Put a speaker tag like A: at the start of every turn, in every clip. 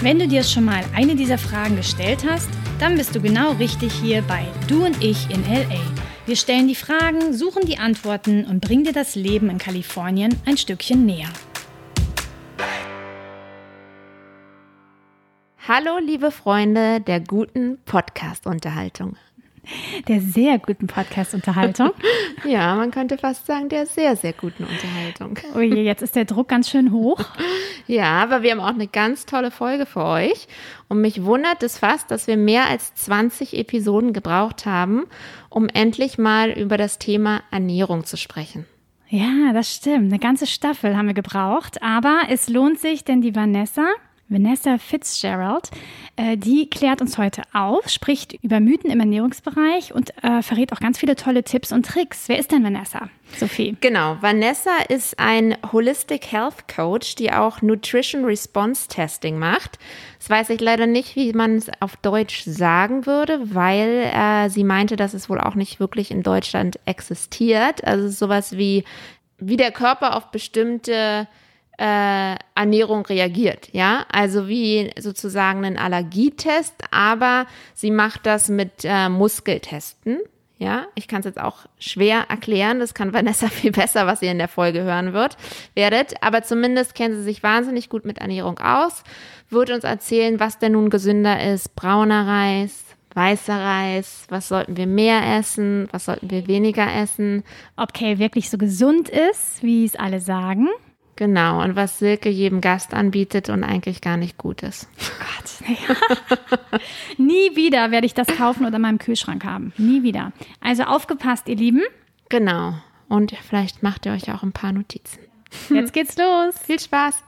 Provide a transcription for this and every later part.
A: Wenn du dir schon mal eine dieser Fragen gestellt hast, dann bist du genau richtig hier bei Du und ich in LA. Wir stellen die Fragen, suchen die Antworten und bringen dir das Leben in Kalifornien ein Stückchen näher.
B: Hallo, liebe Freunde der guten Podcast-Unterhaltung
A: der sehr guten Podcast-Unterhaltung.
B: ja, man könnte fast sagen, der sehr, sehr guten Unterhaltung.
A: Oh je, jetzt ist der Druck ganz schön hoch.
B: ja, aber wir haben auch eine ganz tolle Folge für euch. Und mich wundert es fast, dass wir mehr als 20 Episoden gebraucht haben, um endlich mal über das Thema Ernährung zu sprechen.
A: Ja, das stimmt. Eine ganze Staffel haben wir gebraucht. Aber es lohnt sich, denn die Vanessa, Vanessa Fitzgerald, äh, die klärt uns heute auf, spricht über Mythen im Ernährungsbereich und äh, verrät auch ganz viele tolle Tipps und Tricks. Wer ist denn Vanessa? Sophie.
B: Genau, Vanessa ist ein Holistic Health Coach, die auch Nutrition Response Testing macht. Das weiß ich leider nicht, wie man es auf Deutsch sagen würde, weil äh, sie meinte, dass es wohl auch nicht wirklich in Deutschland existiert. Also sowas wie, wie der Körper auf bestimmte äh, Ernährung reagiert, ja, also wie sozusagen ein Allergietest, aber sie macht das mit äh, Muskeltesten, ja, ich kann es jetzt auch schwer erklären, das kann Vanessa viel besser, was ihr in der Folge hören wird, werdet, aber zumindest kennt sie sich wahnsinnig gut mit Ernährung aus, wird uns erzählen, was denn nun gesünder ist, brauner Reis, weißer Reis, was sollten wir mehr essen, was sollten wir weniger essen.
A: Ob Kale wirklich so gesund ist, wie es alle sagen.
B: Genau, und was Silke jedem Gast anbietet und eigentlich gar nicht gut ist.
A: Oh Gott. Ja. Nie wieder werde ich das kaufen oder in meinem Kühlschrank haben. Nie wieder. Also aufgepasst, ihr Lieben.
B: Genau. Und vielleicht macht ihr euch auch ein paar Notizen.
A: Jetzt geht's los.
B: Viel Spaß.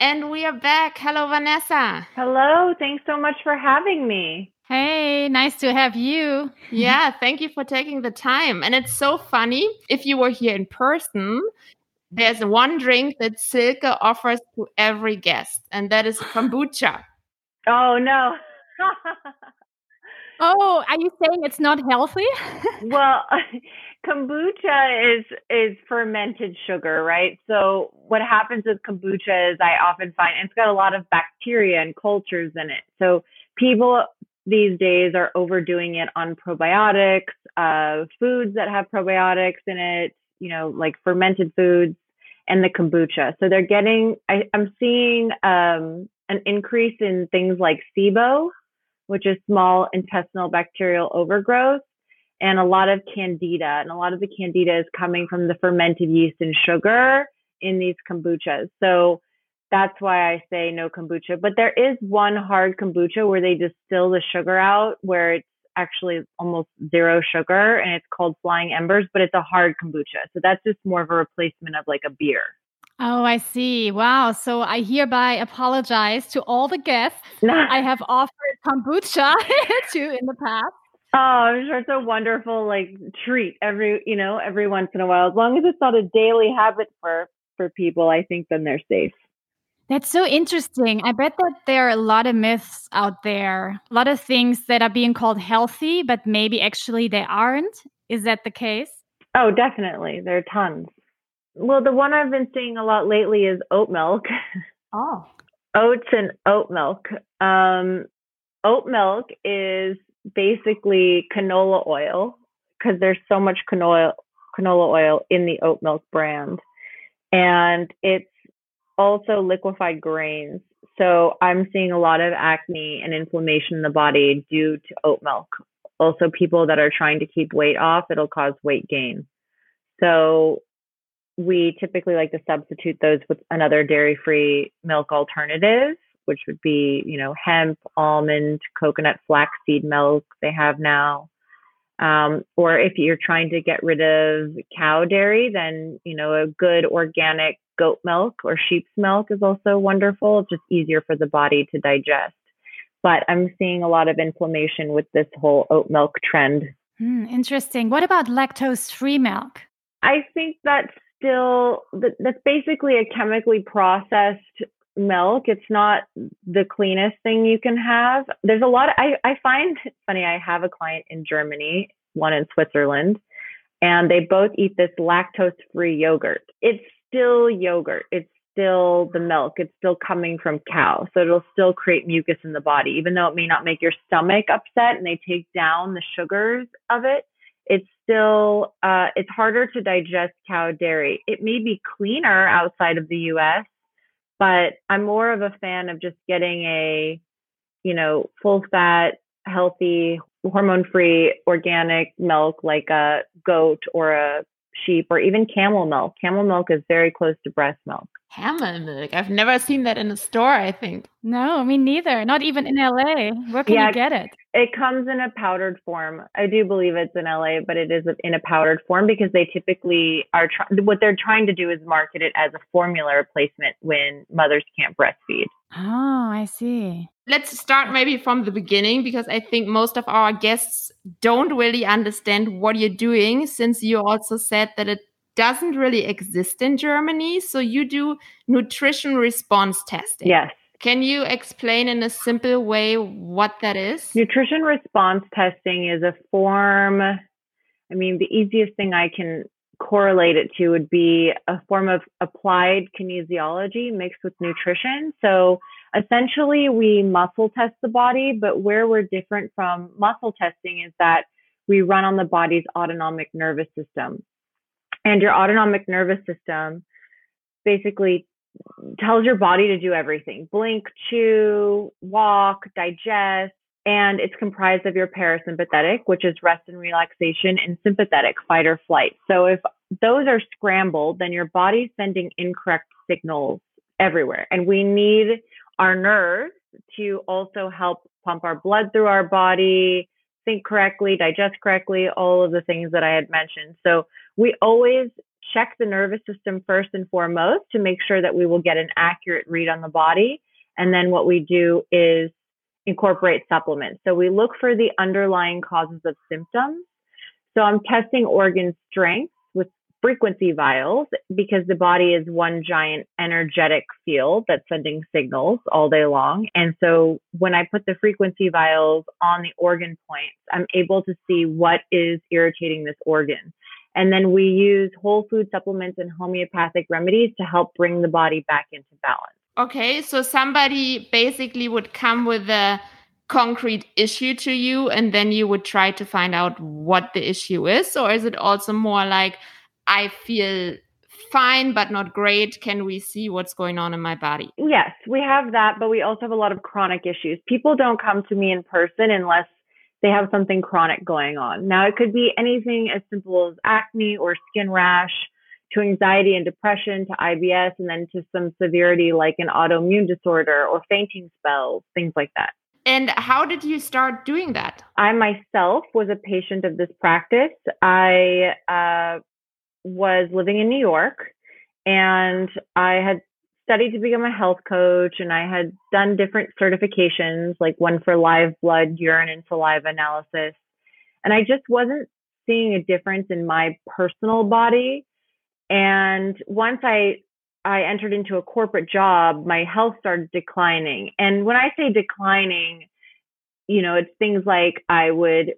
B: And we are back. Hello, Vanessa.
C: Hello. Thanks so much for having me.
A: Hey, nice to have you.
B: Yeah, thank you for taking the time. And it's so funny. If you were here in person, there's one drink that Silke offers to every guest, and that is kombucha.
C: Oh, no.
A: oh, are you saying it's not healthy?
C: well, kombucha is is fermented sugar, right? So what happens with kombucha is I often find it's got a lot of bacteria and cultures in it. So people these days are overdoing it on probiotics, uh, foods that have probiotics in it, you know, like fermented foods and the kombucha. So they're getting, I, am seeing um, an increase in things like SIBO, which is small intestinal bacterial overgrowth, and a lot of candida. And a lot of the candida is coming from the fermented yeast and sugar in these kombuchas. So that's why I say no kombucha. But there is one hard kombucha where they distill the sugar out, where it's actually almost zero sugar, and it's called Flying Embers, but it's a hard kombucha. So that's just more of a replacement of like a beer.
A: Oh, I see. Wow. So I hereby apologize to all the guests I have offered kombucha to in the past.
C: Oh, I'm sure it's a wonderful like treat every you know every once in a while. As long as it's not a daily habit for for people, I think then they're safe.
A: That's so interesting. I bet that there are a lot of myths out there, a lot of things that are being called healthy, but maybe actually they aren't. Is that the case?
C: Oh, definitely. There are tons. Well, the one I've been seeing a lot lately is oat milk.
A: Oh.
C: Oats and oat milk. Um, oat milk is basically canola oil because there's so much canola canola oil in the oat milk brand, and it's also liquefied grains. So I'm seeing a lot of acne and inflammation in the body due to oat milk. Also, people that are trying to keep weight off, it'll cause weight gain. So we typically like to substitute those with another dairy free milk alternative, which would be, you know, hemp, almond, coconut, flaxseed milk they have now. Um, or if you're trying to get rid of cow dairy, then, you know, a good organic goat milk or sheep's milk is also wonderful. It's just easier for the body to digest. But I'm seeing a lot of inflammation with this whole oat milk trend.
A: Hmm, interesting. What about lactose free milk?
C: I think that's still that's basically a chemically processed milk. It's not the cleanest thing you can have. There's a lot of, I, I find funny, I have a client in Germany, one in Switzerland, and they both eat this lactose free yogurt. It's still yogurt. It's still the milk. It's still coming from cow. So it'll still create mucus in the body, even though it may not make your stomach upset and they take down the sugars of it. It's still, uh, it's harder to digest cow dairy. It may be cleaner outside of the US, but I'm more of a fan of just getting a, you know, full fat, healthy, hormone free organic milk like a goat or a sheep or even camel milk. Camel milk is very close to breast milk.
B: Camel milk. I've never seen that in a store, I think.
A: No, me neither. Not even in LA. Where can yeah, you get it?
C: It comes in a powdered form. I do believe it's in LA, but it is in a powdered form because they typically are trying, what they're trying to do is market it as a formula replacement when mothers can't breastfeed.
A: Oh, I see.
B: Let's start maybe from the beginning because I think most of our guests don't really understand what you're doing since you also said that it doesn't really exist in Germany. So you do nutrition response testing.
C: Yes.
B: Can you explain in a simple way what that is?
C: Nutrition response testing is a form. I mean, the easiest thing I can correlate it to would be a form of applied kinesiology mixed with nutrition. So essentially, we muscle test the body, but where we're different from muscle testing is that we run on the body's autonomic nervous system. And your autonomic nervous system basically tells your body to do everything blink, chew, walk, digest. And it's comprised of your parasympathetic, which is rest and relaxation, and sympathetic, fight or flight. So if those are scrambled, then your body's sending incorrect signals everywhere. And we need our nerves to also help pump our blood through our body, think correctly, digest correctly, all of the things that I had mentioned. So we always check the nervous system first and foremost to make sure that we will get an accurate read on the body. And then what we do is incorporate supplements. So we look for the underlying causes of symptoms. So I'm testing organ strength frequency vials because the body is one giant energetic field that's sending signals all day long. And so when I put the frequency vials on the organ points, I'm able to see what is irritating this organ. And then we use whole food supplements and homeopathic remedies to help bring the body back into balance.
B: Okay, so somebody basically would come with a concrete issue to you, and then you would try to find out what the issue is? Or is it also more like, I feel fine but not great. Can we see what's going on in my body?
C: Yes, we have that, but we also have a lot of chronic issues. People don't come to me in person unless they have something chronic going on. Now, it could be anything as simple as acne or skin rash to anxiety and depression to IBS and then to some severity like an autoimmune disorder or fainting spells, things like that.
B: And how did you start doing that?
C: I myself was a patient of this practice. I uh, was living in New York and I had studied to become a health coach and I had done different certifications, like one for live blood, urine, and saliva analysis. And I just wasn't seeing a difference in my personal body. And once I I entered into a corporate job, my health started declining. And when I say declining, you know, it's things like I would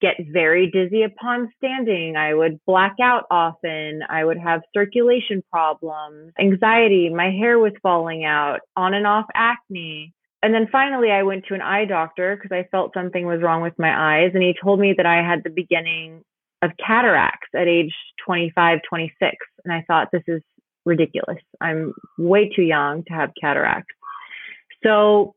C: get very dizzy upon standing. I would black out often. I would have circulation problems, anxiety. My hair was falling out, on and off acne. And then finally, I went to an eye doctor because I felt something was wrong with my eyes. And he told me that I had the beginning of cataracts at age 25, 26. And I thought, this is ridiculous. I'm way too young to have cataracts. So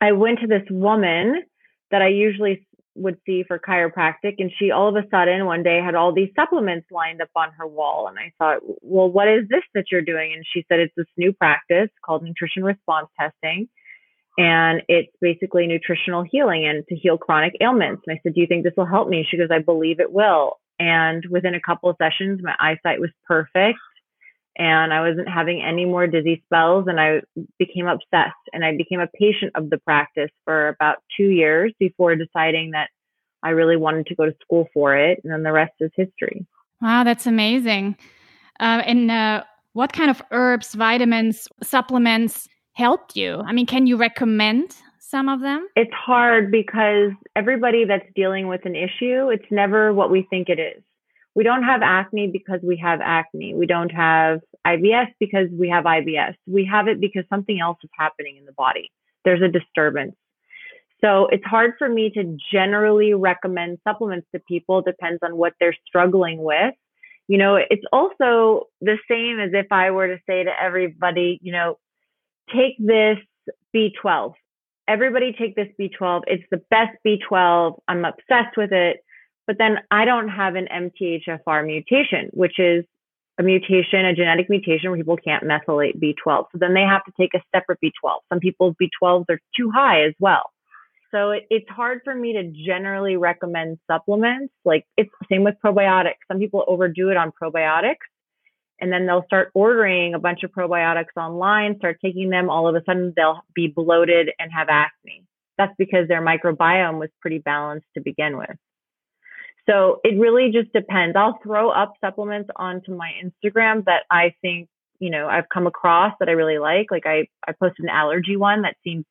C: I went to this woman that I usually would see for chiropractic and she all of a sudden one day had all these supplements lined up on her wall and i thought well what is this that you're doing? And she said it's this new practice called nutrition response testing and it's basically nutritional healing and to heal chronic ailments. And i said do you think this will help me? She goes i believe it will. And within a couple of sessions my eyesight was perfect and I wasn't having any more dizzy spells and I became obsessed and I became a patient of the practice for about 2 years before deciding that I really wanted to go to school for it and then the rest is history.
A: Wow, that's amazing. Uh, and uh, what kind of herbs, vitamins, supplements helped you? I mean, can you recommend some of them?
C: It's hard because everybody that's dealing with an issue, it's never what we think it is. We don't have acne because we have acne. We don't have IBS because we have IBS. We have it because something else is happening in the body. There's a disturbance. So it's hard for me to generally recommend supplements to people. Depends on what they're struggling with. You know, it's also the same as if I were to say to everybody, you know, take this B12. Everybody take this B12. It's the best B12. I'm obsessed with it. But then I don't have an MTHFR mutation, which is a mutation, a genetic mutation where people can't methylate B12. So then they have to take a separate B12. Some people's B12s are too high as well. So it, it's hard for me to generally recommend supplements. Like it's the same with probiotics. Some people overdo it on probiotics and then they'll start ordering a bunch of probiotics online, start taking them. All of a sudden they'll be bloated and have acne. That's because their microbiome was pretty balanced to begin with. So it really just depends. I'll throw up supplements onto my Instagram that I think, you know, I've come across that I really like. Like I, I posted an allergy one that seems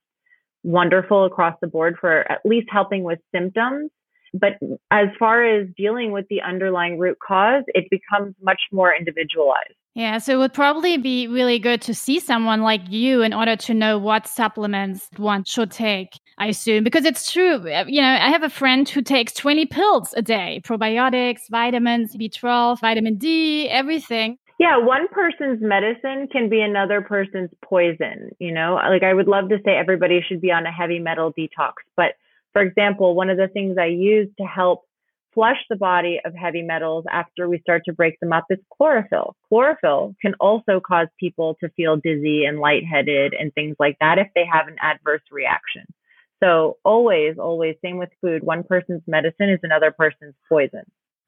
C: wonderful across the board for at least helping with symptoms. But as far as dealing with the underlying root cause, it becomes much more individualized.
A: Yeah, so it would probably be really good to see someone like you in order to know what supplements one should take, I assume. Because it's true. Uh, you know, I have a friend who takes 20 pills a day probiotics, vitamins, B12, vitamin D, everything.
C: Yeah, one person's medicine can be another person's poison. You know, like I would love to say everybody should be on a heavy metal detox. But for example, one of the things I use to help flush the body of heavy metals after we start to break them up is chlorophyll. Chlorophyll can also cause people to feel dizzy and lightheaded and things like that if they have an adverse reaction. So always, always, same with food. One person's medicine is another person's poison.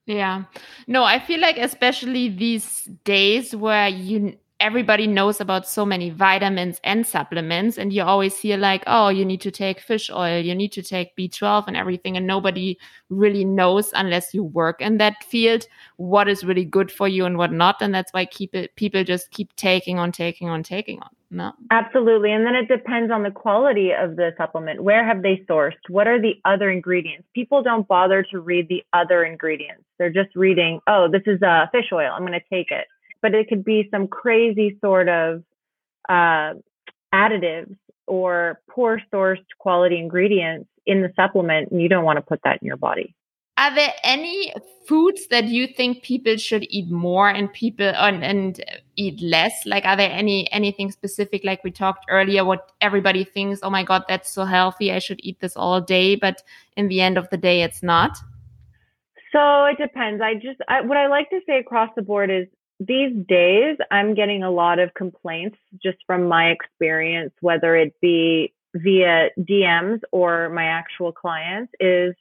B: Yeah. No, I feel like especially these days where you everybody knows about so many vitamins and supplements and you always hear like oh you need to take fish oil you need to take b12 and everything and nobody really knows unless you work in that field what is really good for you and what not and that's why keep it people just keep taking on taking on taking on no.
C: Absolutely and then it depends on the quality of the supplement. Where have they sourced? What are the other ingredients? People don't bother to read the other ingredients. They're just reading oh this is a uh, fish oil i'm going to take it but it could be some crazy sort of uh, additives or poor sourced quality ingredients in the supplement, and you don't want to put that in your body.
B: Are there any foods that you think people should eat more and people and, and eat less? Like, are there any anything specific? Like we talked earlier, what everybody thinks, oh my god, that's so healthy, I should eat this all day, but in the end of the day, it's not.
C: So it depends. I just I, what I like to say across the board is these days, I'm getting a lot of complaints just from my experience, whether it be via DMs or my actual clients, is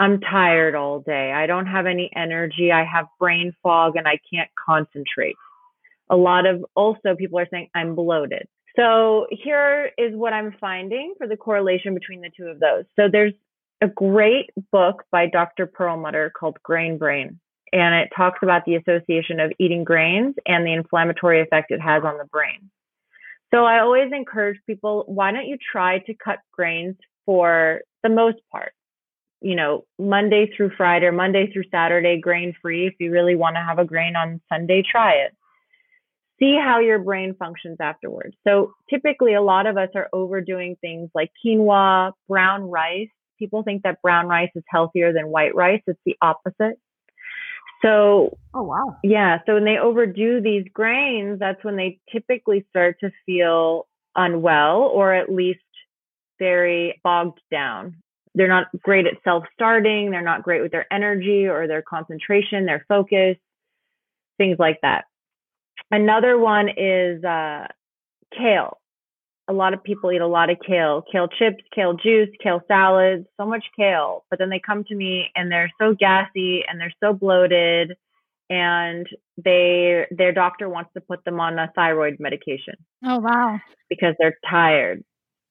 C: I'm tired all day. I don't have any energy. I have brain fog and I can't concentrate. A lot of also people are saying I'm bloated. So here is what I'm finding for the correlation between the two of those. So there's a great book by Dr. Perlmutter called Grain Brain and it talks about the association of eating grains and the inflammatory effect it has on the brain. So I always encourage people, why don't you try to cut grains for the most part? You know, Monday through Friday or Monday through Saturday, grain free. If you really want to have a grain on Sunday, try it. See how your brain functions afterwards. So typically, a lot of us are overdoing things like quinoa, brown rice. People think that brown rice is healthier than white rice. It's the opposite. So,
B: oh wow.
C: Yeah, so when they overdo these grains, that's when they typically start to feel unwell or at least very bogged down. They're not great at self-starting, they're not great with their energy or their concentration, their focus, things like that. Another one is uh, kale a lot of people eat a lot of kale, kale chips, kale juice, kale salads, so much kale. But then they come to me and they're so gassy and they're so bloated and they their doctor wants to put them on a thyroid medication.
A: Oh wow.
C: Because they're tired.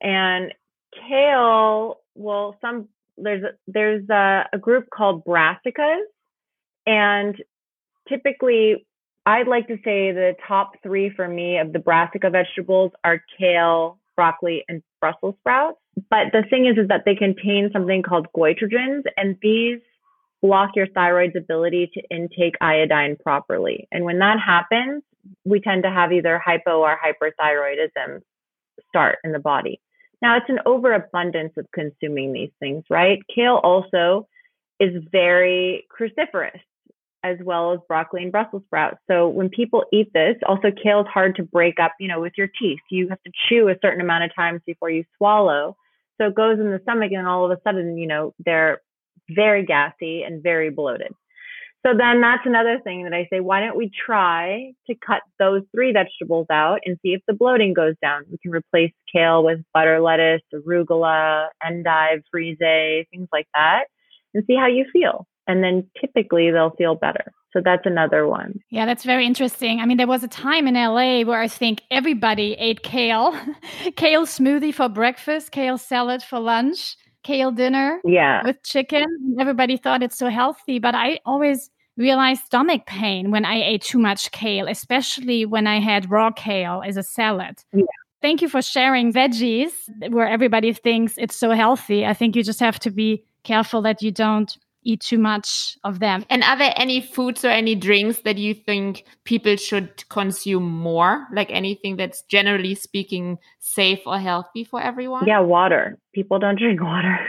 C: And kale, well some there's there's a, a group called brassicas and typically I'd like to say the top 3 for me of the brassica vegetables are kale, broccoli and Brussels sprouts. But the thing is is that they contain something called goitrogens and these block your thyroid's ability to intake iodine properly. And when that happens, we tend to have either hypo or hyperthyroidism start in the body. Now, it's an overabundance of consuming these things, right? Kale also is very cruciferous, as well as broccoli and Brussels sprouts. So when people eat this, also kale is hard to break up, you know, with your teeth. You have to chew a certain amount of times before you swallow. So it goes in the stomach, and all of a sudden, you know, they're very gassy and very bloated. So then that's another thing that I say, why don't we try to cut those three vegetables out and see if the bloating goes down? We can replace kale with butter lettuce, arugula, endive, frise, things like that, and see how you feel. And then typically they'll feel better. So that's another one.
A: Yeah, that's very interesting. I mean, there was a time in LA where I think everybody ate kale, kale smoothie for breakfast, kale salad for lunch kale dinner
C: yeah.
A: with chicken. Everybody thought it's so healthy, but I always realized stomach pain when I ate too much kale, especially when I had raw kale as a salad.
C: Yeah.
A: Thank you for sharing veggies where everybody thinks it's so healthy. I think you just have to be careful that you don't eat too much of them.
B: And are there any foods or any drinks that you think people should consume more? Like anything that's generally speaking safe or healthy for everyone?
C: Yeah, water. People don't drink water.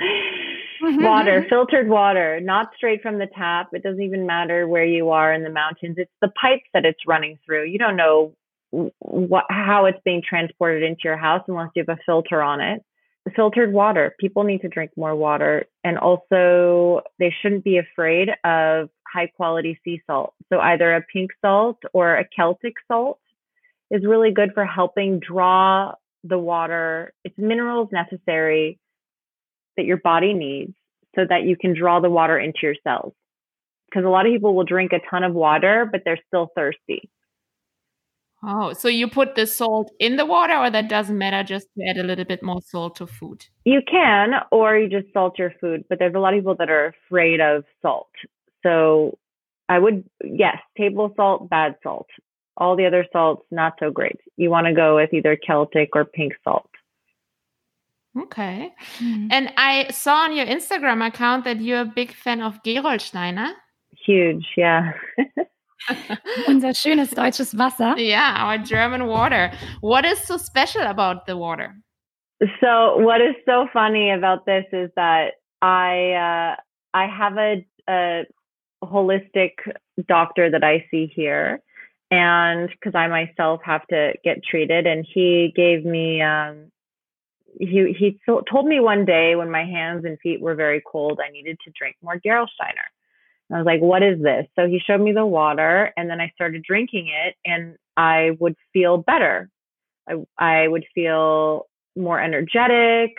C: Mm-hmm, water, mm-hmm. filtered water, not straight from the tap. It doesn't even matter where you are in the mountains. It's the pipes that it's running through. You don't know what how it's being transported into your house unless you have a filter on it filtered water. People need to drink more water. And also, they shouldn't be afraid of high quality sea salt. So, either a pink salt or a Celtic salt is really good for helping draw the water. It's minerals necessary that your body needs so that you can draw the water into your cells. Because a lot of people will drink a ton of water, but they're still thirsty.
B: Oh, so you put the salt in the water, or that doesn't matter, just to add a little bit more salt to food?
C: You can, or you just salt your food, but there's a lot of people that are afraid of salt. So I would, yes, table salt, bad salt. All the other salts, not so great. You want to go with either Celtic or pink salt.
B: Okay. Mm. And I saw on your Instagram account that you're a big fan of Gerolsteiner.
C: Huge, yeah.
A: Unser schönes deutsches Wasser.
B: Yeah, our German water. What is so special about the water?
C: So, what is so funny about this is that I uh, I have a, a holistic doctor that I see here, and because I myself have to get treated, and he gave me um, he he told me one day when my hands and feet were very cold, I needed to drink more Gerolsteiner. I was like, what is this? So he showed me the water and then I started drinking it and I would feel better. I, I would feel more energetic,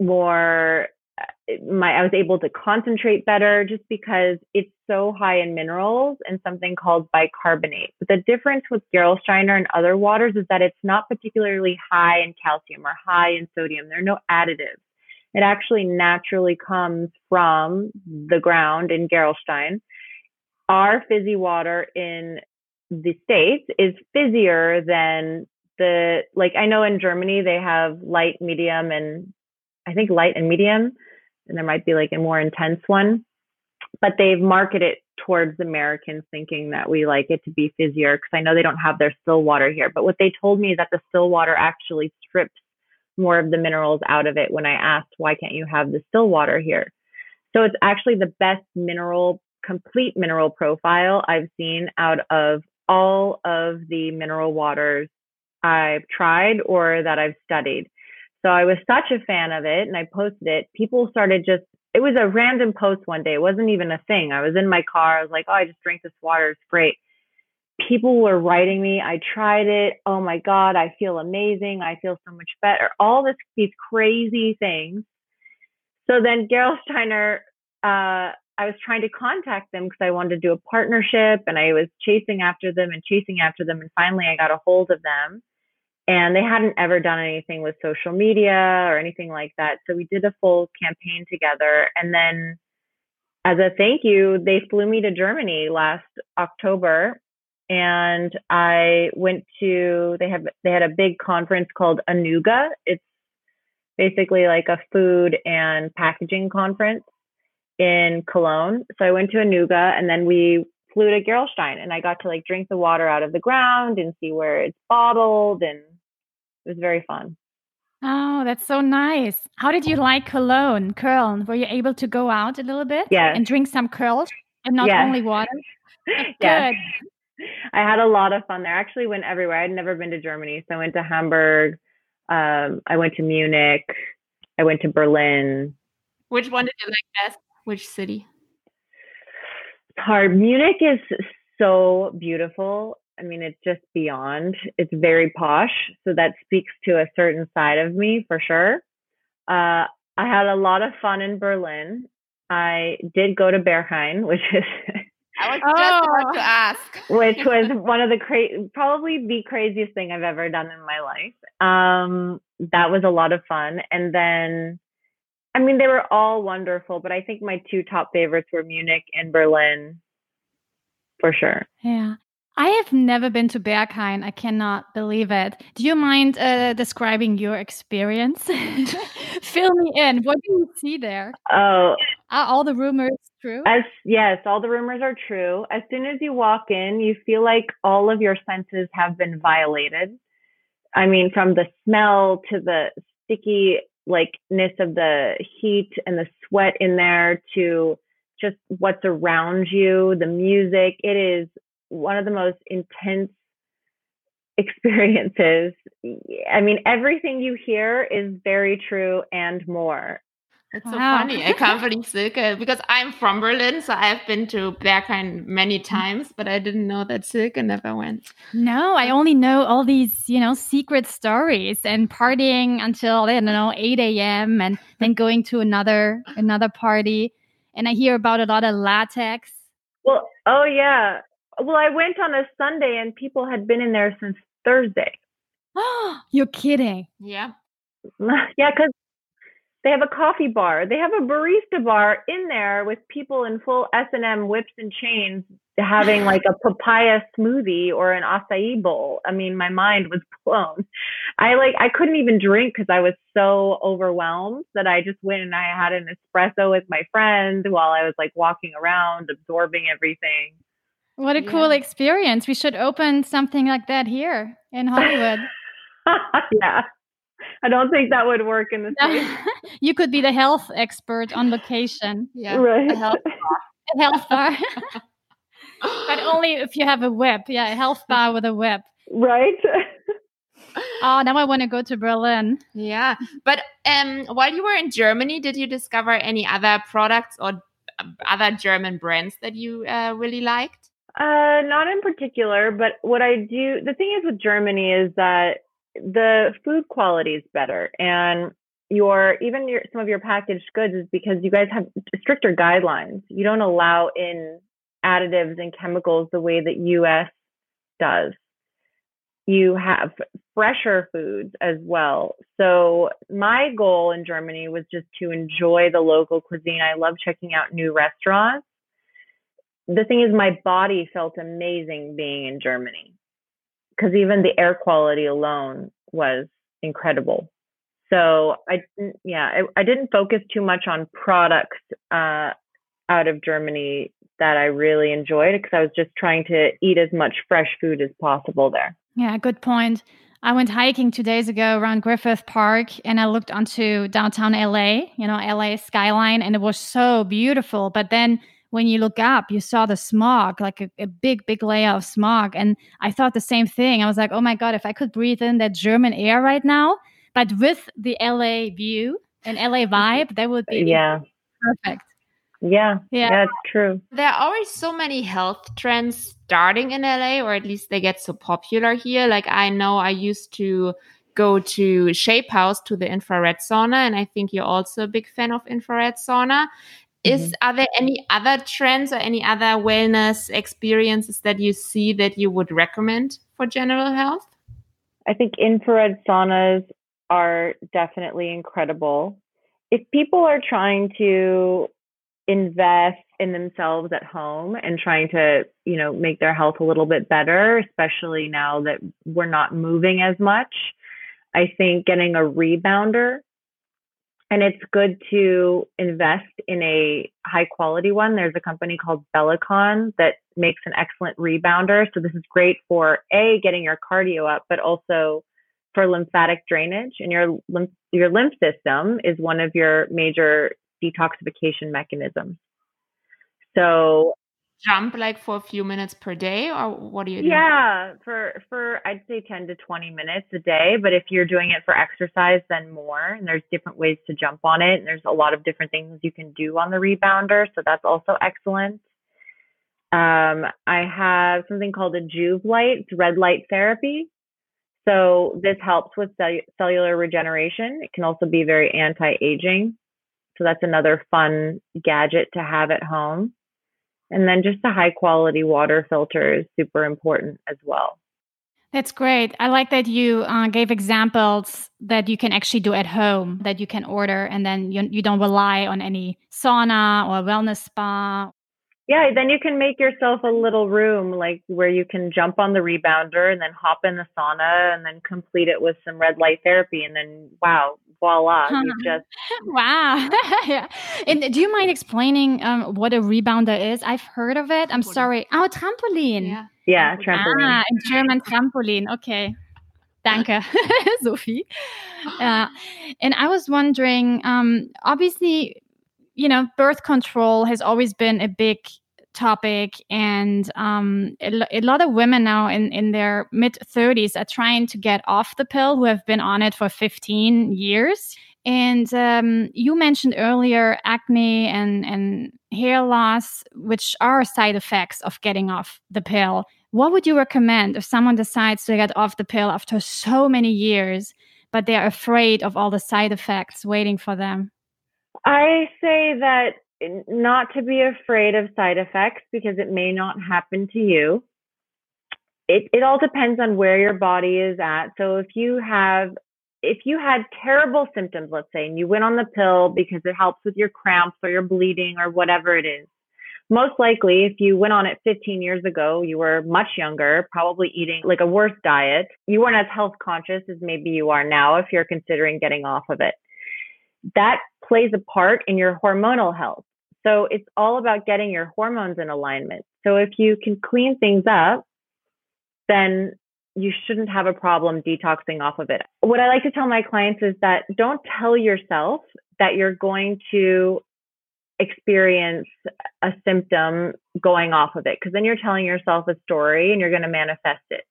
C: more uh, my I was able to concentrate better just because it's so high in minerals and something called bicarbonate. But the difference with Gerolsteiner and other waters is that it's not particularly high in calcium or high in sodium. There are no additives. It actually naturally comes from the ground in Gerolstein. Our fizzy water in the States is fizzier than the, like, I know in Germany they have light, medium, and I think light and medium, and there might be like a more intense one. But they've marketed towards Americans thinking that we like it to be fizzier because I know they don't have their still water here. But what they told me is that the still water actually strips more of the minerals out of it when I asked, why can't you have the still water here? So it's actually the best mineral, complete mineral profile I've seen out of all of the mineral waters I've tried or that I've studied. So I was such a fan of it and I posted it. People started just, it was a random post one day. It wasn't even a thing. I was in my car. I was like, oh, I just drank this water. It's great people were writing me, I tried it. Oh my God, I feel amazing. I feel so much better. All this, these crazy things. So then Gerolsteiner, uh, I was trying to contact them because I wanted to do a partnership and I was chasing after them and chasing after them. And finally, I got a hold of them and they hadn't ever done anything with social media or anything like that. So we did a full campaign together. And then as a thank you, they flew me to Germany last October and I went to they have they had a big conference called Anuga. It's basically like a food and packaging conference in Cologne. So I went to Anuga and then we flew to Gerolstein and I got to like drink the water out of the ground and see where it's bottled and it was very fun.
A: Oh, that's so nice. How did you like Cologne, Köln? Were you able to go out a little bit
C: Yeah.
A: and drink some Kölsch and not
C: Yes.
A: only water?
C: Yes.
A: Good.
C: I had a lot of fun there. Actually went everywhere. I'd never been to Germany. So I went to Hamburg. Um, I went to Munich. I went to Berlin.
B: Which one did you like best? Which city?
C: It's hard. Munich is so beautiful. I mean, it's just beyond. It's very posh. So that speaks to a certain side of me for sure. Uh, I had a lot of fun in Berlin. I did go to Berghain, which is
B: I was just about
A: Oh.
B: to ask.
C: which was one of the cra- probably the craziest thing I've ever done in my life. Um, that was a lot of fun. And then, I mean, they were all wonderful, but I think my two top favorites were Munich and Berlin, for sure.
A: Yeah. I have never been to Berghain. I cannot believe it. Do you mind uh, describing your experience? Fill me in. What do you see there?
C: Oh,
A: Are all the rumors true?
C: as yes, all the rumors are true. As soon as you walk in, you feel like all of your senses have been violated. I mean, from the smell to the sticky likeness of the heat and the sweat in there to just what's around you, the music. It is one of the most intense experiences. I mean, everything you hear is very true and more.
B: It's so funny. I can't believe Silke because I'm from Berlin, so I've been to Berghain many mm-hmm. times, but I didn't know that Silke never went.
A: No, I only know all these, you know, secret stories and partying until I don't know 8 a.m. and then going to another another party. And I hear about a lot of latex.
C: Well, oh yeah. Well, I went on a Sunday and people had been in there since Thursday.
A: You're kidding.
B: Yeah.
C: yeah, because they have a coffee bar. They have a barista bar in there with people in full S and M whips and chains having like a papaya smoothie or an acai bowl. I mean, my mind was blown. I like I couldn't even drink because I was so overwhelmed that I just went and I had an espresso with my friend while I was like walking around, absorbing everything.
A: What a cool experience. We should open something like that here in Hollywood.
C: yeah. I don't think that would work in the States.
A: you could be the health expert on location.
B: Yeah.
C: Right.
B: a health-
A: A health bar. but only if you have a whip. Yeah, a health bar with a whip.
C: right?
A: Oh, now I want to go to Berlin.
B: Yeah. But um, while you were in Germany, did you discover any other products or uh, other German brands that you uh, really liked?
C: Uh, not in particular, but what I do, the thing is with Germany is that the food quality is better and your, even your, some of your packaged goods is because you guys have stricter guidelines. You don't allow in additives and chemicals the way that US does. You have fresher foods as well. So my goal in Germany was just to enjoy the local cuisine. I love checking out new restaurants the thing is my body felt amazing being in germany because even the air quality alone was incredible so i yeah I, I didn't focus too much on products uh, out of germany that i really enjoyed because i was just trying to eat as much fresh food as possible there
A: Yeah, good point. I went hiking two days ago around Griffith Park and I looked onto downtown LA, you know, LA skyline, and it was so beautiful. But then when you look up, you saw the smog, like a, a big, big layer of smog. And I thought the same thing. I was like, oh my God, if I could breathe in that German air right now, but with the LA view and LA vibe, that would be
C: yeah
A: perfect.
C: yeah
A: Yeah.
C: that's true
B: There are always so many health trends starting in LA, or at least they get so popular here. Like I know I used to go to Shape House to the infrared sauna, and I think you're also a big fan of infrared sauna. Is mm-hmm. are there any other trends or any other wellness experiences that you see that you would recommend for general health?
C: I think infrared saunas are definitely incredible. If people are trying to invest in themselves at home and trying to, you know, make their health a little bit better, especially now that we're not moving as much, I think getting a rebounder and it's good to invest in a high quality one. There's a company called Bellicon that makes an excellent rebounder. So this is great for a getting your cardio up, but also for lymphatic drainage. And your lymph, your lymph system is one of your major detoxification mechanisms. So
B: jump like for a few minutes per day or what do you?
C: Yeah, for for I'd say 10 to 20 minutes a day, but if you're doing it for exercise then more and there's different ways to jump on it and there's a lot of different things you can do on the rebounder, so that's also excellent. Um, I have something called a Joovv light, red light therapy. So this helps with cell- cellular regeneration. It can also be very anti-aging. So that's another fun gadget to have at home. And then just a high quality water filter is super important as well.
A: That's great. I like that you uh, gave examples that you can actually do at home, that you can order, and then you, you don't rely on any sauna or wellness spa.
C: Yeah, then you can make yourself a little room like where you can jump on the rebounder and then hop in the sauna and then complete it with some red light therapy. And then, wow, voila, huh. you just.
A: wow. yeah. And do you mind explaining um, what a rebounder is? I've heard of it. I'm sorry. Oh, trampoline.
C: Yeah, yeah trampoline.
A: Ah, in German, trampoline. Okay. Danke, Sophie. Uh, and I was wondering, um, obviously, you know, birth control has always been a big topic and um, a, lot of women now in, in their mid 30s are trying to get off the pill who have been on it for 15 years. And um, you mentioned earlier acne and, and hair loss which are side effects of getting off the pill. What would you recommend if someone decides to get off the pill after so many years but they're afraid of all the side effects waiting for them?
C: I say that not to be afraid of side effects because it may not happen to you. It, it all depends on where your body is at. So if you have, if you had terrible symptoms, let's say, and you went on the pill because it helps with your cramps or your bleeding or whatever it is, most likely if you went on it 15 years ago, you were much younger, probably eating like a worse diet. You weren't as health conscious as maybe you are now if you're considering getting off of it. That plays a part in your hormonal health. So it's all about getting your hormones in alignment. So if you can clean things up, then you shouldn't have a problem detoxing off of it. What I like to tell my clients is that don't tell yourself that you're going to experience a symptom going off of it because then you're telling yourself a story and you're going to manifest it.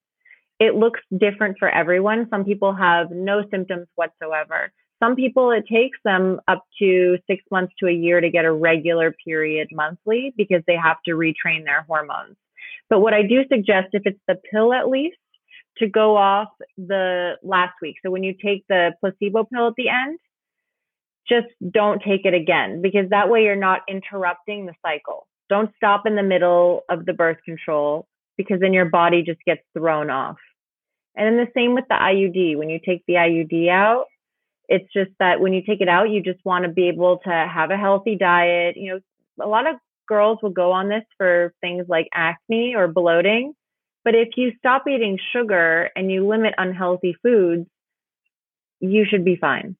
C: It looks different for everyone. Some people have no symptoms whatsoever. Some people, it takes them up to six months to a year to get a regular period monthly because they have to retrain their hormones. But what I do suggest, if it's the pill at least, to go off the last week. So when you take the placebo pill at the end, just don't take it again because that way you're not interrupting the cycle. Don't stop in the middle of the birth control because then your body just gets thrown off. And then the same with the IUD. When you take the IUD out, it's just that when you take it out, you just want to be able to have a healthy diet. You know, a lot of girls will go on this for things like acne or bloating. But if you stop eating sugar and you limit unhealthy foods, you should be fine.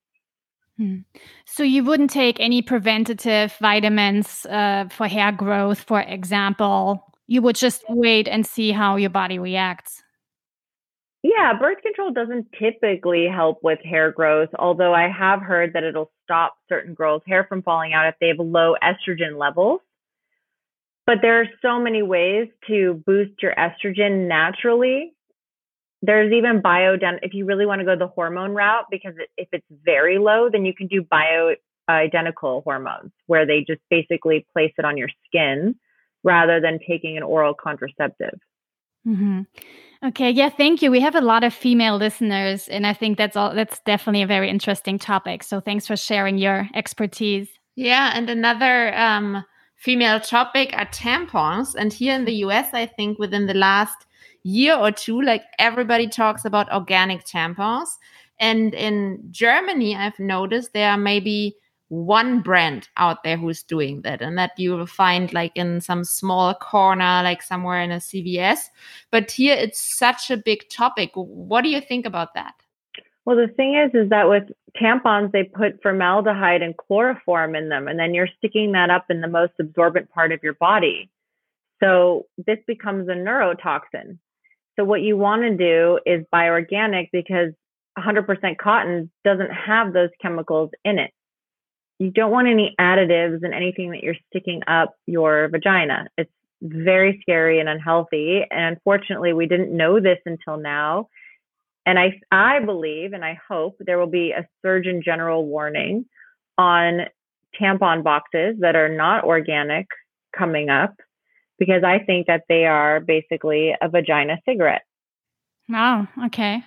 A: Hmm. So you wouldn't take any preventative vitamins uh, for hair growth, for example. You would just wait and see how your body reacts.
C: Yeah, birth control doesn't typically help with hair growth, although I have heard that it'll stop certain girls' hair from falling out if they have low estrogen levels. But there are so many ways to boost your estrogen naturally. There's even bioident if you really want to go the hormone route because if it's very low, then you can do bioidentical hormones where they just basically place it on your skin rather than taking an oral contraceptive.
A: Mm-hmm. Okay, yeah, thank you. We have a lot of female listeners, and I think that's all. That's definitely a very interesting topic. So thanks for sharing your expertise.
B: Yeah, and another um, female topic are tampons. And here in the US, I think within the last year or two, like everybody talks about organic tampons. And in Germany, I've noticed there are maybe one brand out there who's doing that and that you will find like in some small corner like somewhere in a cvs but here it's such a big topic. What do you think about that?
C: Well the thing is is that with tampons they put formaldehyde and chloroform in them and then you're sticking that up in the most absorbent part of your body. So this becomes a neurotoxin. So what you want to do is buy organic because 100% cotton doesn't have those chemicals in it you don't want any additives and anything that you're sticking up your vagina. It's very scary and unhealthy. And unfortunately, we didn't know this until now. And I, I believe and I hope there will be a Surgeon General warning on tampon boxes that are not organic coming up because I think that they are basically a vagina cigarette.
A: Wow. Okay.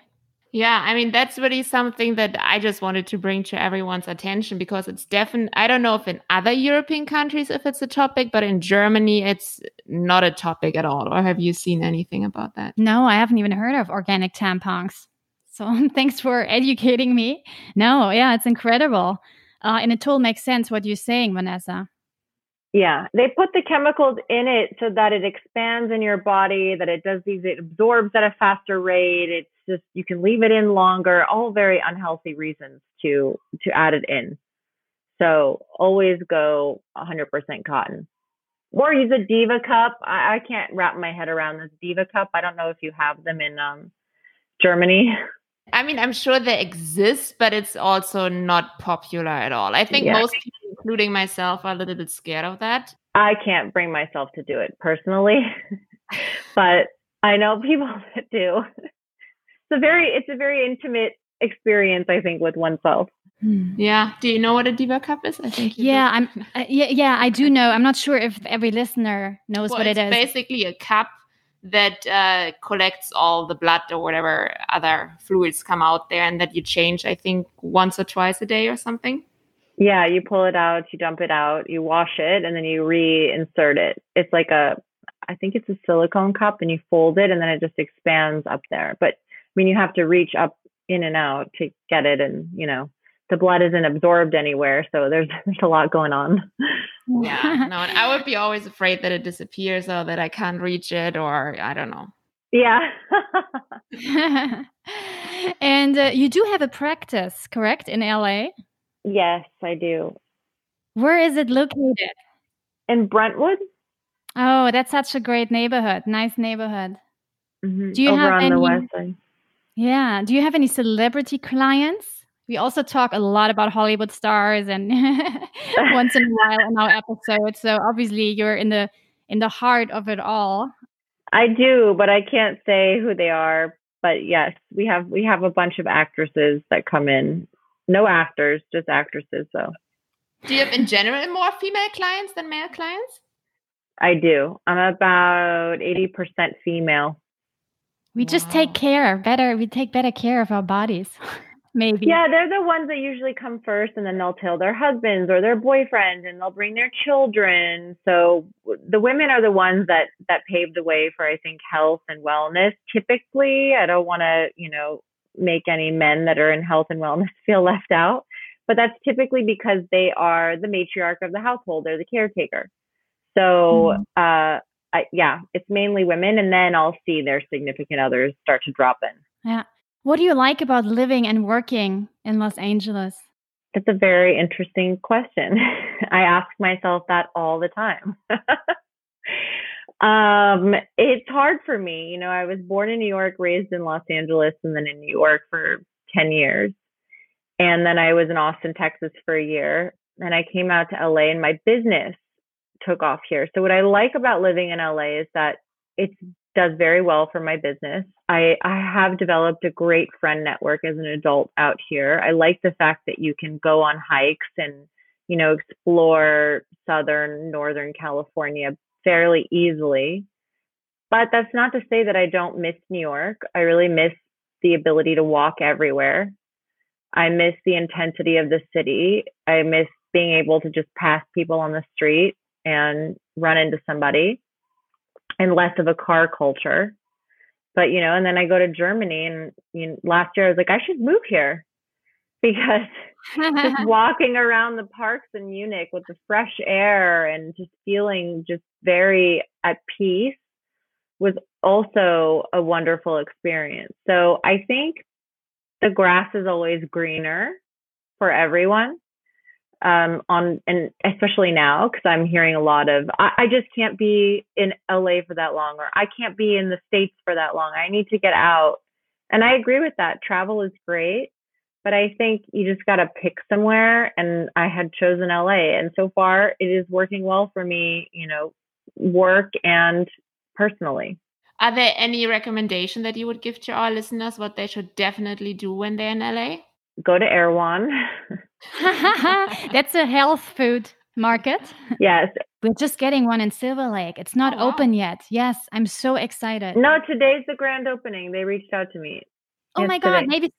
B: Yeah, I mean that's really something that I just wanted to bring to everyone's attention because it's definitely I don't know if in other European countries if it's a topic, but in Germany it's not a topic at all. Or have you seen anything about that?
A: No, I haven't even heard of organic tampons. So thanks for educating me. No, yeah, it's incredible. Uh, and it totally makes sense what you're saying, Vanessa.
C: Yeah, they put the chemicals in it so that it expands in your body, that it does these, it absorbs at a faster rate. It's just you can leave it in longer. All very unhealthy reasons to to add it in. So always go 100% cotton, or use a Diva cup. I, I can't wrap my head around this Diva cup. I don't know if you have them in um, Germany.
B: I mean, I'm sure they exist, but it's also not popular at all. I think yeah. most people including myself, are a little bit scared of that.
C: I can't bring myself to do it personally, but I know people that do. It's a very it's a very intimate experience, I think, with oneself.
B: Hmm. Yeah. Do you know what a diva cup is? I think.
A: yeah, do. I'm. Uh, yeah, yeah, I do know. I'm not sure if every listener knows
B: well,
A: what it is.
B: Basically, a cup that uh, collects all the blood or whatever other fluids come out there, and that you change. I think once or twice a day or something.
C: Yeah, you pull it out, you dump it out, you wash it, and then you reinsert it. It's like a, I think it's a silicone cup, and you fold it, and then it just expands up there. But I mean, you have to reach up in and out to get it, and you know, the blood isn't absorbed anywhere, so there's there's a lot going on.
B: Yeah, no, and I would be always afraid that it disappears or that I can't reach it, or I don't know.
C: Yeah.
A: and uh, you do have a practice, correct, in LA?
C: Yes, I do.
A: Where is it located?
C: In Brentwood.
A: Oh, that's such a great neighborhood. Nice neighborhood.
C: Mm-hmm. Do you Over have on any, the west side.
A: Yeah. Do you have any celebrity clients? We also talk a lot about Hollywood stars and once in a while in our episodes. So obviously you're in the in the heart of it all.
C: I do, but I can't say who they are. But yes, we have we have a bunch of actresses that come in no actors, just actresses though.
B: Do you have in general more female clients than male clients?
C: I do. I'm about 80% female.
A: We wow. just take care better. We take better care of our bodies. Maybe.
C: Yeah, they're the ones that usually come first and then they'll tell their husbands or their boyfriends and they'll bring their children. So the women are the ones that that pave the way for I think health and wellness. Typically, I don't want to, you know, make any men that are in health and wellness feel left out. But that's typically because they are the matriarch of the household, they're the caretaker. So, mm-hmm. uh, I, yeah, it's mainly women, and then I'll see their significant others start to drop in.
A: Yeah. What do you like about living and working in Los Angeles?
C: That's a very interesting question. I ask myself that all the time. Um, it's hard for me. You know, I was born in New York, raised in Los Angeles, and then in New York for 10 years. And then I was in Austin, Texas for a year. And I came out to LA and my business took off here. So what I like about living in LA is that it does very well for my business. I, I have developed a great friend network as an adult out here. I like the fact that you can go on hikes and, you know, explore Southern, Northern California fairly easily. But that's not to say that I don't miss New York. I really miss the ability to walk everywhere. I miss the intensity of the city. I miss being able to just pass people on the street and run into somebody and less of a car culture. But, you know, and then I go to Germany and you know, last year I was like, I should move here because just walking around the parks in Munich with the fresh air and just feeling just very at peace was also a wonderful experience. So I think the grass is always greener for everyone. Um, on and especially now because I'm hearing a lot of I, I just can't be in LA for that long or I can't be in the States for that long. I need to get out. And I agree with that. Travel is great, but I think you just got to pick somewhere. And I had chosen LA. And so far, it is working well for me, you know, work and personally.
B: Are there any recommendation that you would give to our listeners what they should definitely do when they're in LA?
C: Go to Erewhon.
A: That's a health food market.
C: Yes.
A: We're just getting one in Silver Lake. It's not oh, wow. open yet. Yes, I'm so excited.
C: No, today's the grand opening. They reached out to me.
A: Oh yesterday. my god, maybe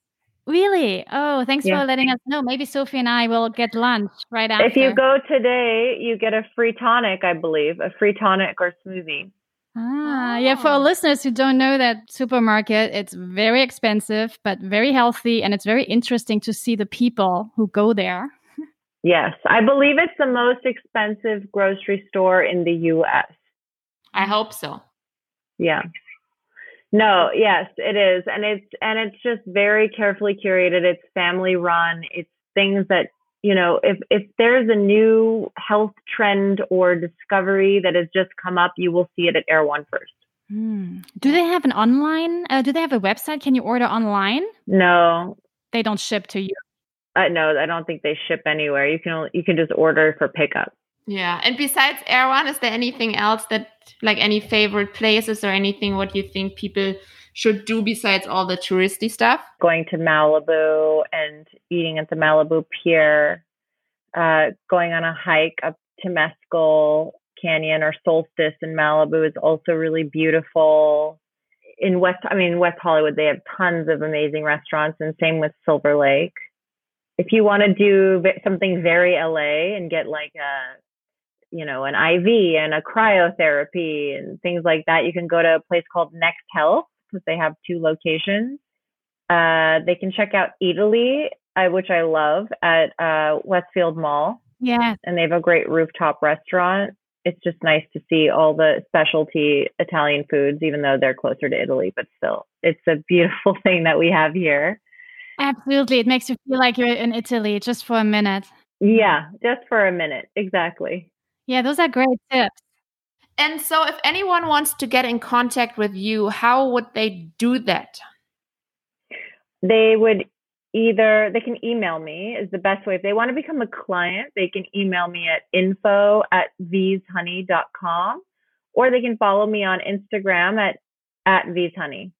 A: Really? Oh, thanks yeah. for letting us know. Maybe Sophie and I will get lunch right after.
C: If you go today, you get a free tonic, I believe, a free tonic or smoothie.
A: Ah, oh. yeah. For our listeners who don't know that supermarket, it's very expensive, but very healthy. And it's very interesting to see the people who go there.
C: Yes. I believe it's the most expensive grocery store in the US.
B: I hope so.
C: Yeah. No, yes, it is. And it's and it's just very carefully curated. It's family run. It's things that, you know, if if there's a new health trend or discovery that has just come up, you will see it at Erewhon first
A: Hmm. Do they have an online? Uh, do they have a website? Can you order online?
C: No,
A: they don't ship to you.
C: Uh, no, I don't think they ship anywhere. You can you can just order for pickup.
B: Yeah. And besides Erewhon is there anything else that, like any favorite places or anything what you think people should do besides all the touristy stuff?
C: Going to Malibu and eating at the Malibu Pier, uh, going on a hike up to Temescal Canyon or Solstice in Malibu is also really beautiful. In West, I mean, West Hollywood, they have tons of amazing restaurants, and same with Silver Lake. If you want to do something very LA and get like a you know, an IV and a cryotherapy and things like that, you can go to a place called Next Health they have two locations. Uh, they can check out Eataly, uh, which I love, at uh, Westfield Mall.
A: Yeah.
C: And they have a great rooftop restaurant. It's just nice to see all the specialty Italian foods, even though they're closer to Italy, but still, it's a beautiful thing that we have here.
A: Absolutely. It makes you feel like you're in Italy just for a minute.
C: Yeah, just for a minute. Exactly.
A: Yeah, those are great tips.
B: And so, if anyone wants to get in contact with you, how would they do that?
C: They would either, they can email me, is the best way. If they want to become a client, they can email me at info at veeshoney.com or they can follow me on Instagram at, at veeshoney.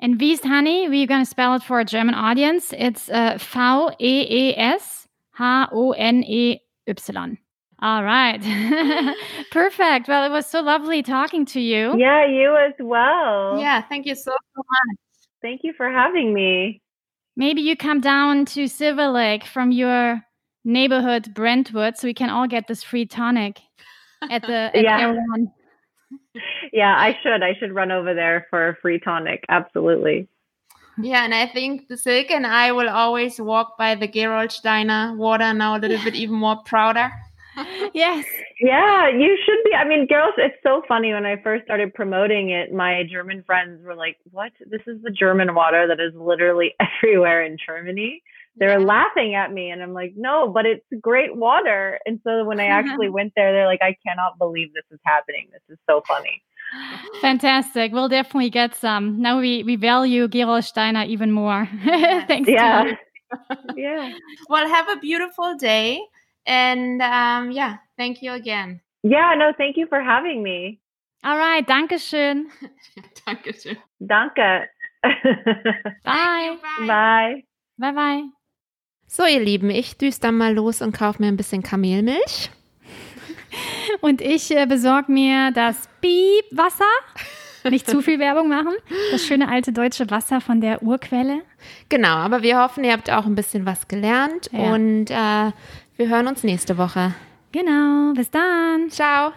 A: And Vees Honey, we're going to spell it for a German audience. It's uh, V E E S H O N E Y. All right. Perfect. Well, it was so lovely talking to you.
C: Yeah, you as well.
B: Yeah, thank you so, so much.
C: Thank you for having me.
A: Maybe you come down to Silver Lake from your neighborhood, Brentwood, so we can all get this free tonic at the at
C: yeah. yeah, I should. I should run over there for a free tonic. Absolutely.
B: Yeah, and I think the Silke and I will always walk by the Gerolsteiner water now a little bit even more prouder.
A: Yes.
C: Yeah, you should be. I mean, girls, it's so funny. When I first started promoting it, my German friends were like, What? This is the German water that is literally everywhere in Germany. They're yeah. laughing at me, and I'm like, No, but it's great water. And so when I actually went there, they're like, I cannot believe this is happening. This is so funny.
A: Fantastic. We'll definitely get some. Now we, we value Gerolsteiner even more. Thanks.
C: Yeah. yeah.
B: Well, have a beautiful day. And um, yeah, thank you again.
C: Yeah, no, thank you for having me.
A: All right, danke schön.
B: danke schön.
C: Danke.
A: bye.
C: Bye.
A: Bye, bye.
B: So, ihr Lieben, ich düse dann mal los und kaufe mir ein bisschen Kamelmilch.
A: Und ich äh, besorge mir das Piep-Wasser. Nicht zu viel Werbung machen. Das schöne alte deutsche Wasser von der Urquelle.
B: Genau, aber wir hoffen, ihr habt auch ein bisschen was gelernt. Ja. Und äh, Wir hören uns nächste Woche.
A: Genau, bis dann.
B: Ciao.